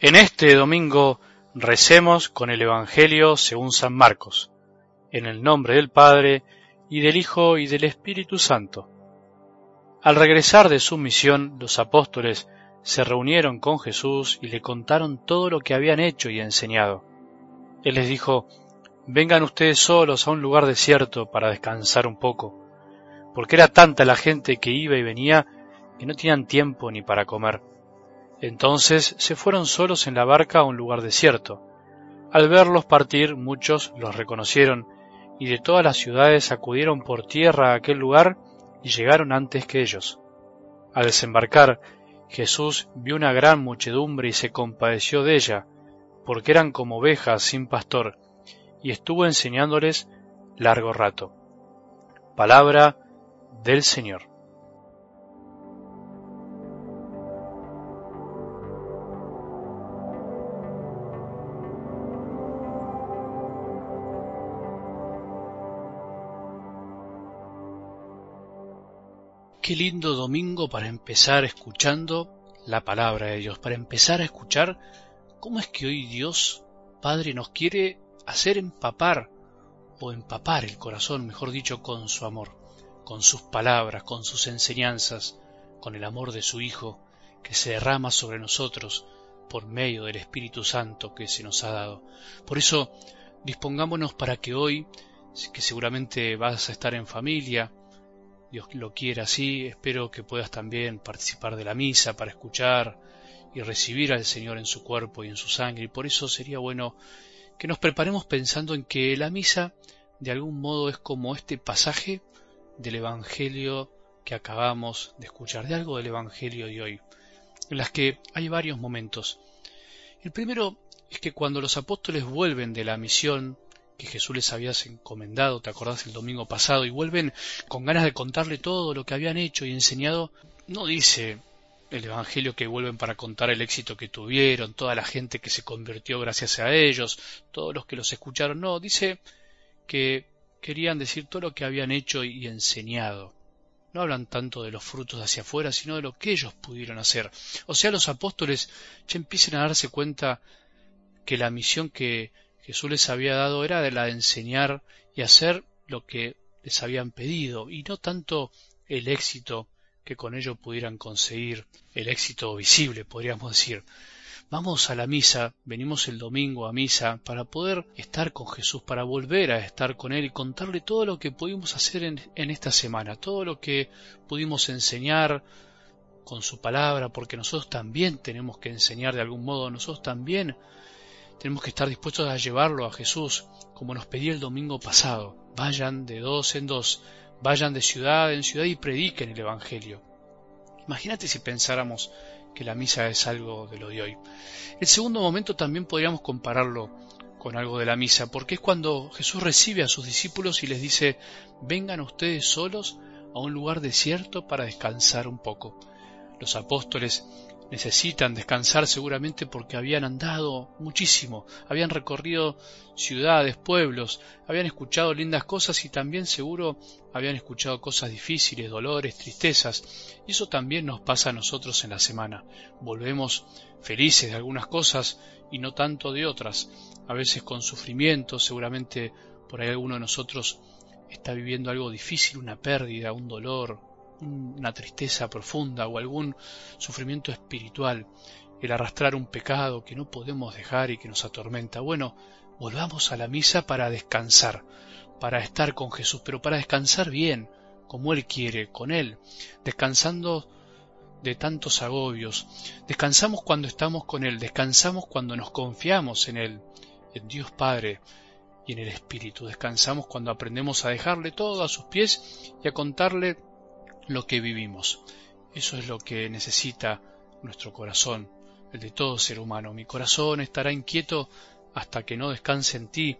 En este domingo recemos con el Evangelio según San Marcos, en el nombre del Padre, y del Hijo, y del Espíritu Santo. Al regresar de su misión, los apóstoles se reunieron con Jesús y le contaron todo lo que habían hecho y enseñado. Él les dijo, Vengan ustedes solos a un lugar desierto para descansar un poco, porque era tanta la gente que iba y venía que no tenían tiempo ni para comer. Entonces se fueron solos en la barca a un lugar desierto. Al verlos partir, muchos los reconocieron, y de todas las ciudades acudieron por tierra a aquel lugar y llegaron antes que ellos. Al desembarcar, Jesús vio una gran muchedumbre y se compadeció de ella, porque eran como ovejas sin pastor, y estuvo enseñándoles largo rato. Palabra del Señor. Qué lindo domingo para empezar escuchando la palabra de Dios, para empezar a escuchar cómo es que hoy Dios Padre nos quiere hacer empapar o empapar el corazón, mejor dicho, con su amor, con sus palabras, con sus enseñanzas, con el amor de su Hijo que se derrama sobre nosotros por medio del Espíritu Santo que se nos ha dado. Por eso, dispongámonos para que hoy, que seguramente vas a estar en familia, Dios lo quiera así, espero que puedas también participar de la misa para escuchar y recibir al Señor en su cuerpo y en su sangre. Y por eso sería bueno que nos preparemos pensando en que la misa de algún modo es como este pasaje del Evangelio que acabamos de escuchar, de algo del Evangelio de hoy, en las que hay varios momentos. El primero es que cuando los apóstoles vuelven de la misión que Jesús les había encomendado, te acordás el domingo pasado, y vuelven con ganas de contarle todo lo que habían hecho y enseñado, no dice el Evangelio que vuelven para contar el éxito que tuvieron, toda la gente que se convirtió gracias a ellos, todos los que los escucharon, no, dice que querían decir todo lo que habían hecho y enseñado. No hablan tanto de los frutos hacia afuera, sino de lo que ellos pudieron hacer. O sea, los apóstoles ya empiezan a darse cuenta que la misión que Jesús les había dado era de la enseñar y hacer lo que les habían pedido, y no tanto el éxito que con ello pudieran conseguir, el éxito visible, podríamos decir. Vamos a la misa, venimos el domingo a misa para poder estar con Jesús, para volver a estar con Él y contarle todo lo que pudimos hacer en, en esta semana, todo lo que pudimos enseñar con su palabra, porque nosotros también tenemos que enseñar de algún modo, nosotros también tenemos que estar dispuestos a llevarlo a Jesús, como nos pedía el domingo pasado. Vayan de dos en dos, vayan de ciudad en ciudad y prediquen el Evangelio. Imagínate si pensáramos que la misa es algo de lo de hoy. El segundo momento también podríamos compararlo con algo de la misa, porque es cuando Jesús recibe a sus discípulos y les dice, vengan ustedes solos a un lugar desierto para descansar un poco. Los apóstoles necesitan descansar seguramente porque habían andado muchísimo, habían recorrido ciudades, pueblos, habían escuchado lindas cosas y también seguro habían escuchado cosas difíciles, dolores, tristezas. Y eso también nos pasa a nosotros en la semana. Volvemos felices de algunas cosas y no tanto de otras, a veces con sufrimiento, seguramente por ahí alguno de nosotros está viviendo algo difícil, una pérdida, un dolor, una tristeza profunda o algún sufrimiento espiritual, el arrastrar un pecado que no podemos dejar y que nos atormenta. Bueno, volvamos a la misa para descansar, para estar con Jesús, pero para descansar bien, como Él quiere, con Él, descansando de tantos agobios. Descansamos cuando estamos con Él, descansamos cuando nos confiamos en Él, en Dios Padre y en el Espíritu. Descansamos cuando aprendemos a dejarle todo a sus pies y a contarle lo que vivimos. Eso es lo que necesita nuestro corazón, el de todo ser humano. Mi corazón estará inquieto hasta que no descanse en ti,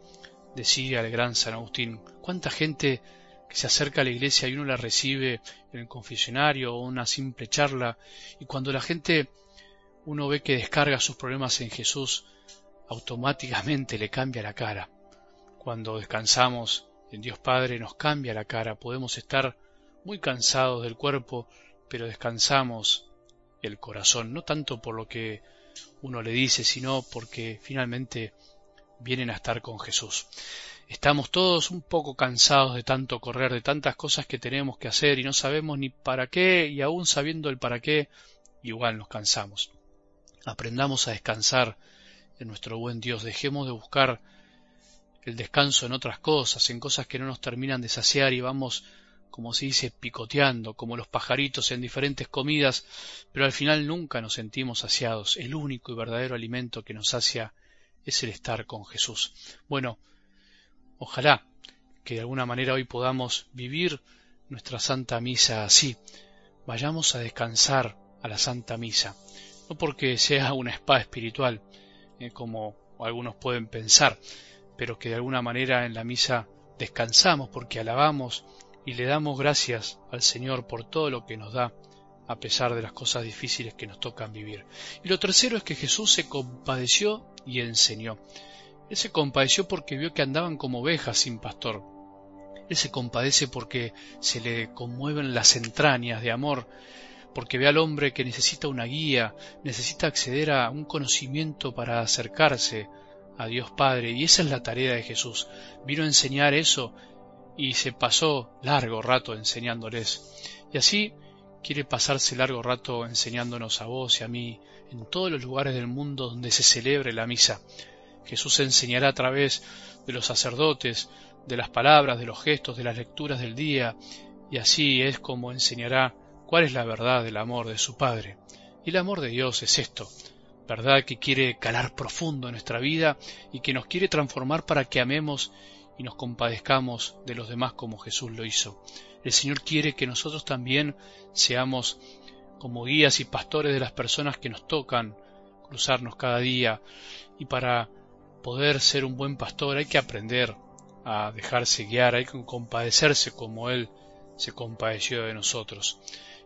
decía el gran San Agustín. ¿Cuánta gente que se acerca a la iglesia y uno la recibe en el confesionario o una simple charla y cuando la gente uno ve que descarga sus problemas en Jesús, automáticamente le cambia la cara. Cuando descansamos en Dios Padre nos cambia la cara, podemos estar muy cansados del cuerpo, pero descansamos el corazón, no tanto por lo que uno le dice, sino porque finalmente vienen a estar con Jesús. Estamos todos un poco cansados de tanto correr, de tantas cosas que tenemos que hacer y no sabemos ni para qué y aún sabiendo el para qué, igual nos cansamos. Aprendamos a descansar en nuestro buen Dios, dejemos de buscar el descanso en otras cosas, en cosas que no nos terminan de saciar y vamos, como se dice, picoteando, como los pajaritos en diferentes comidas, pero al final nunca nos sentimos saciados. El único y verdadero alimento que nos sacia es el estar con Jesús. Bueno, Ojalá que de alguna manera hoy podamos vivir nuestra Santa Misa así. Vayamos a descansar a la Santa Misa, no porque sea una espada espiritual, eh, como algunos pueden pensar, pero que de alguna manera en la misa descansamos porque alabamos y le damos gracias al Señor por todo lo que nos da, a pesar de las cosas difíciles que nos tocan vivir. Y lo tercero es que Jesús se compadeció y enseñó. Él se compadeció porque vio que andaban como ovejas sin pastor. Él se compadece porque se le conmueven las entrañas de amor, porque ve al hombre que necesita una guía, necesita acceder a un conocimiento para acercarse a Dios Padre, y esa es la tarea de Jesús. Vino a enseñar eso y se pasó largo rato enseñándoles. Y así quiere pasarse largo rato enseñándonos a vos y a mí en todos los lugares del mundo donde se celebre la misa. Jesús enseñará a través de los sacerdotes, de las palabras, de los gestos, de las lecturas del día, y así es como enseñará cuál es la verdad del amor de su Padre. Y el amor de Dios es esto, verdad que quiere calar profundo en nuestra vida y que nos quiere transformar para que amemos y nos compadezcamos de los demás como Jesús lo hizo. El Señor quiere que nosotros también seamos como guías y pastores de las personas que nos tocan cruzarnos cada día y para poder ser un buen pastor hay que aprender a dejarse guiar, hay que compadecerse como Él se compadeció de nosotros.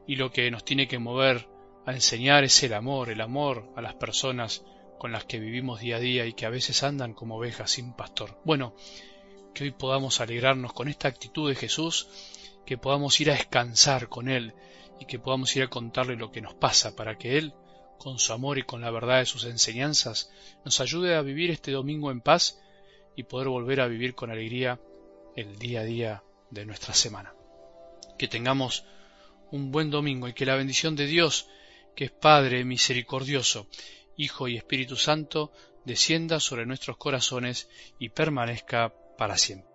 Y lo que nos tiene que mover a enseñar es el amor, el amor a las personas con las que vivimos día a día y que a veces andan como ovejas sin pastor. Bueno, que hoy podamos alegrarnos con esta actitud de Jesús, que podamos ir a descansar con Él y que podamos ir a contarle lo que nos pasa para que Él con su amor y con la verdad de sus enseñanzas, nos ayude a vivir este domingo en paz y poder volver a vivir con alegría el día a día de nuestra semana. Que tengamos un buen domingo y que la bendición de Dios, que es Padre misericordioso, Hijo y Espíritu Santo, descienda sobre nuestros corazones y permanezca para siempre.